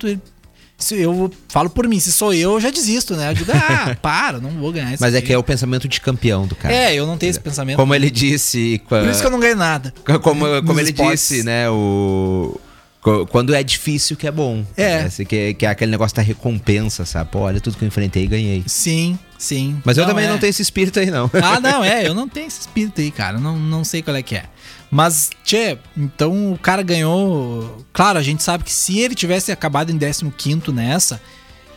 ele- se eu falo por mim, se sou eu, eu já desisto, né? Eu digo, ah, para, não vou ganhar isso. Mas é aqui." que é o pensamento de campeão do cara. É, eu não tenho esse pensamento. Como ele disse. Por isso que eu não ganhei nada. Como, como ele esportes. disse, né? O. Quando é difícil que é bom. É. Né? Que, é- que é aquele negócio da recompensa, sabe? Pô, olha tudo que eu enfrentei e ganhei. Sim, sim. Mas eu também é. não tenho esse espírito aí, não. Ah, não, é, eu não tenho esse espírito aí, cara. Não, não sei qual é que é. Mas, tchê, então o cara ganhou. Claro, a gente sabe que se ele tivesse acabado em 15 nessa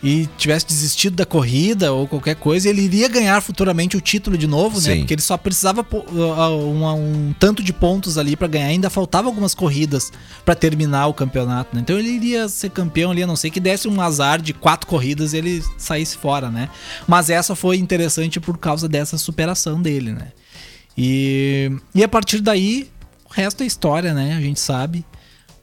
e tivesse desistido da corrida ou qualquer coisa, ele iria ganhar futuramente o título de novo, né? Sim. Porque ele só precisava pô- uh, um, um tanto de pontos ali pra ganhar. Ainda faltava algumas corridas pra terminar o campeonato, né? Então ele iria ser campeão ali, a não ser que desse um azar de quatro corridas e ele saísse fora, né? Mas essa foi interessante por causa dessa superação dele, né? E, e a partir daí, o resto é história, né? A gente sabe.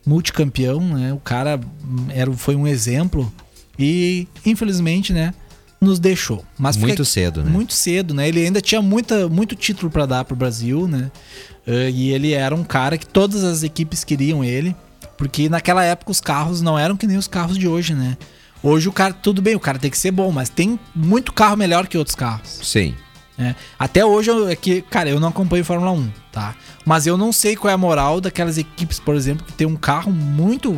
Multicampeão, né? O cara era, foi um exemplo e, infelizmente, né? Nos deixou. Mas fica- Muito cedo, né? Muito cedo, né? Ele ainda tinha muita, muito título pra dar pro Brasil, né? Eh, e ele era um cara que todas as equipes queriam ele. Porque naquela época os carros não eram que nem os carros de hoje, né? Hoje o cara, tudo bem, o cara tem que ser bom, mas tem muito carro melhor que outros carros. Sim. né? Até hoje, eu- é que, cara, eu não acompanho Fórmula 1, tá? Mas eu não sei qual é a moral daquelas equipes, por exemplo, que tem um carro muito,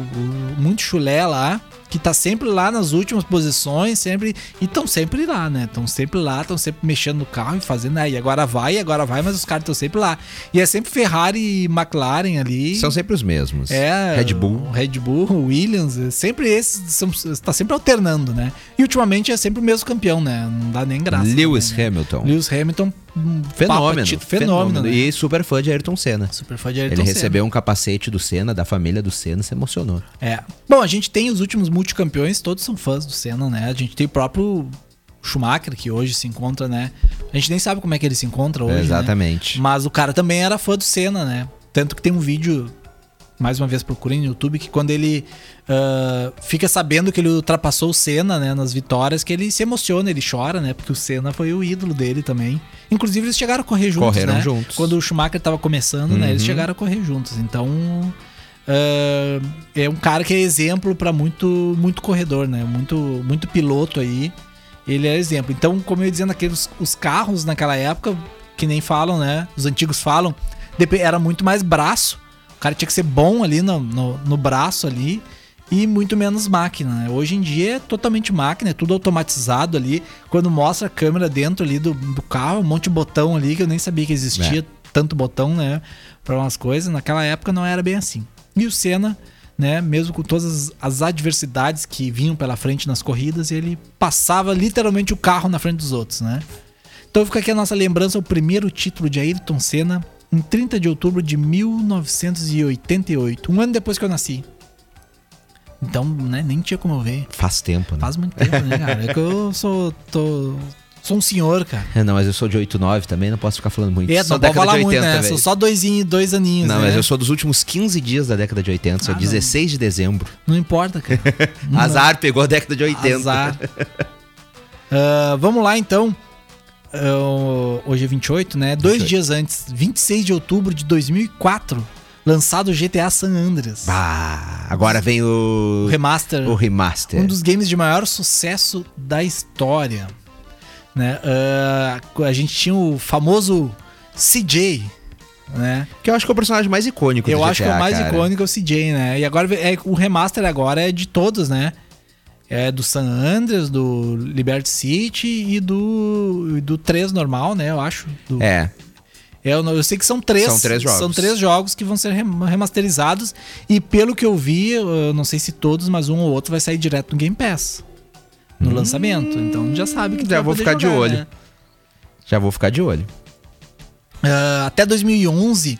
muito chulé lá, que tá sempre lá nas últimas posições, sempre. E estão sempre lá, né? Estão sempre lá, estão sempre mexendo no carro e fazendo aí. Agora vai, agora vai, mas os caras estão sempre lá. E é sempre Ferrari e McLaren ali. São sempre os mesmos. É, Red Bull. Red Bull, Williams, é sempre esses, são, tá sempre alternando, né? E ultimamente é sempre o mesmo campeão, né? Não dá nem graça. Lewis também, né? Hamilton. Lewis Hamilton, um Fenômeno. título, fenômeno. né? E super fã de Ayrton Senna. Super fã de Ayrton Ele Senna. recebeu um capacete do Senna, da família do Senna, se emocionou. É. Bom, a gente tem os últimos multicampeões, todos são fãs do Senna, né? A gente tem o próprio Schumacher, que hoje se encontra, né? A gente nem sabe como é que ele se encontra hoje. né? Exatamente. Mas o cara também era fã do Senna, né? Tanto que tem um vídeo, mais uma vez procurem no YouTube, que quando ele ah, fica sabendo que ele ultrapassou o Senna, né, nas vitórias, que ele se emociona, ele chora, né? Porque o Senna foi o ídolo dele também. Inclusive, eles chegaram a correr juntos, Correram né? juntos. Quando o Schumacher tava começando, né? Eles Uhum. chegaram a correr juntos. Então. ah, é um cara que é exemplo para muito muito corredor, né? Muito muito piloto aí. Ele é exemplo. Então, como eu ia dizendo, aqueles os carros naquela época, que nem falam, né? Os antigos falam, era muito mais braço. O cara tinha que ser bom ali no, no, no braço ali e muito menos máquina. Né? Hoje em dia é totalmente máquina, é tudo automatizado ali. Quando mostra a câmera dentro ali do, do carro, um monte de botão ali que eu nem sabia que existia É. tanto botão, né? Para umas coisas. Naquela época não era bem assim. E o Senna, né? Mesmo com todas as- as adversidades que vinham pela frente nas corridas, ele passava literalmente o carro na frente dos outros, né? Então fica aqui a nossa lembrança, o primeiro título de Ayrton Senna, em 30 de outubro de 1988, um ano depois que eu nasci. Então, né, nem tinha como eu ver. Faz tempo, né? Faz muito tempo, né, cara? É que eu sou, tô, sou um senhor, cara. É, não, mas eu sou de 89 também, não posso ficar falando muito. É, Sou não pode falar muito, né? Sou só dois, dois aninhos, Não, né? mas eu sou dos últimos 15 dias da década de 80, sou Ah, não. 16 de dezembro. Não importa, cara. Não- Azar pegou a década de 80. Azar. Ah, vamos lá, então. Ah, hoje é 28, né? Dois 28. dias antes, 26 de outubro de 2004, lançado o GTA San Andreas. Bah, agora vem o, o remaster. o remaster. Um dos games de maior sucesso da história. Né? Ah, a gente tinha o famoso CJ, né? Que eu acho que é o personagem mais icônico Eu GTA, acho que é o mais cara. icônico é o CJ, né? E agora é, o remaster agora é de todos, né? É do San Andreas, do Liberty City e do, do 3 normal, né? Eu acho. Do- É, eu, não- eu sei que são três. São três jogos. São três jogos que vão ser rem- remasterizados. E pelo que eu vi, eu não sei se todos, mas um ou outro vai sair direto no Game Pass. No lançamento. Então já sabe que já vou ficar de jogar, olho. né? já vou ficar de olho. Ah, até 2011,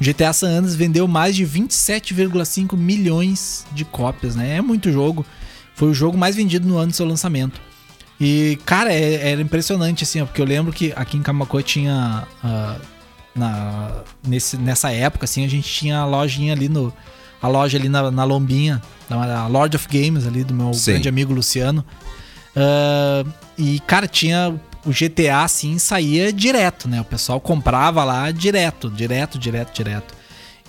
o GTA San Andreas vendeu mais de 27,5 milhões de cópias, né? É muito jogo. Foi o jogo mais vendido no ano do seu lançamento. E, cara, é- era impressionante, assim, ó, porque eu lembro que aqui em Camacuã tinha. ah, na, nesse, nessa época, assim, a gente tinha a lojinha ali no. A loja ali na, na Lombinha, a Lord of Games ali, do meu Sim. grande amigo Luciano. Ah, e, cara, tinha o GTA assim, saía direto, né? O pessoal comprava lá direto, direto, direto, direto.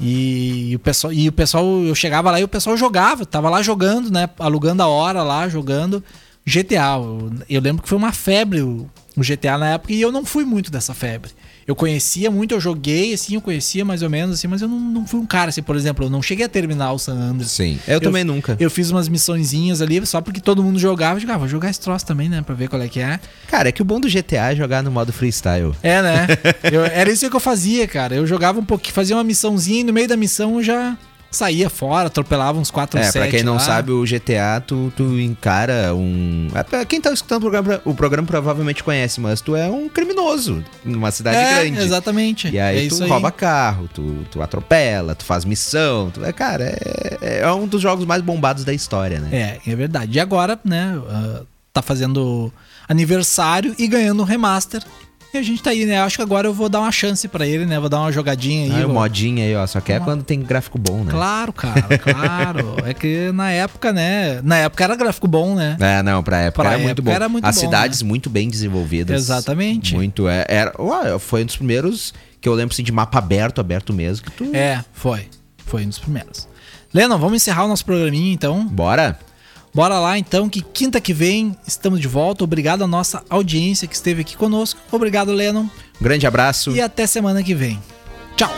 E, o pessoal, e o pessoal, eu chegava lá e o pessoal jogava, tava lá jogando, né? Alugando a hora lá, jogando GTA. Eu, eu lembro que foi uma febre o, o GTA na época e eu não fui muito dessa febre. Eu conhecia muito, eu joguei, assim, eu conhecia mais ou menos, assim, mas eu não, não fui um cara, assim, por exemplo, eu não cheguei a terminar o San Andreas. Sim. Eu, também nunca. Eu fiz umas missõezinhas ali, só porque todo mundo jogava. Eu digo, ah, vou jogar esse troço também, né? Pra ver qual é que é. Cara, é que o bom do GTA é jogar no modo freestyle. É, né? Eu- era isso que eu fazia, cara. Eu jogava um pouquinho, fazia uma missãozinha e no meio da missão eu já saía fora, atropelava uns 4 ou É, 7 pra quem não lá. sabe, o GTA, tu, tu encara um. é, Quem tá escutando o programa, o programa provavelmente conhece, mas tu é um criminoso numa cidade é, grande. exatamente. E aí é tu rouba carro, tu, tu atropela, tu faz missão. Tu, é, cara, é, é um dos jogos mais bombados da história, né? É, é verdade. E agora, né, ah, tá fazendo aniversário e ganhando um remaster. E a gente tá aí, né? Acho que agora eu vou dar uma chance pra ele, né? Vou dar uma jogadinha aí. Ah, o vou- modinho aí, ó. Só que é Uma- quando tem gráfico bom, né? Claro, cara, claro. é que na época, né? Na época era gráfico bom, né? É, não, pra época Pra era muito época bom. era muito As bom, cidades muito bem desenvolvidas. Exatamente. Muito, é, era, ué, foi um dos primeiros que eu lembro assim, de mapa aberto, aberto mesmo, que tu... É, foi. Foi um dos primeiros. Lennon, vamos encerrar o nosso programinha então. Bora? Bora lá então, que quinta que vem estamos de volta. Obrigado à nossa audiência que esteve aqui conosco. Obrigado, Lennon. Um grande abraço. E até semana que vem. Tchau.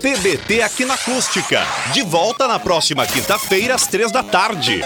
TBT aqui na Acústica. De volta na próxima quinta-feira, às três da tarde.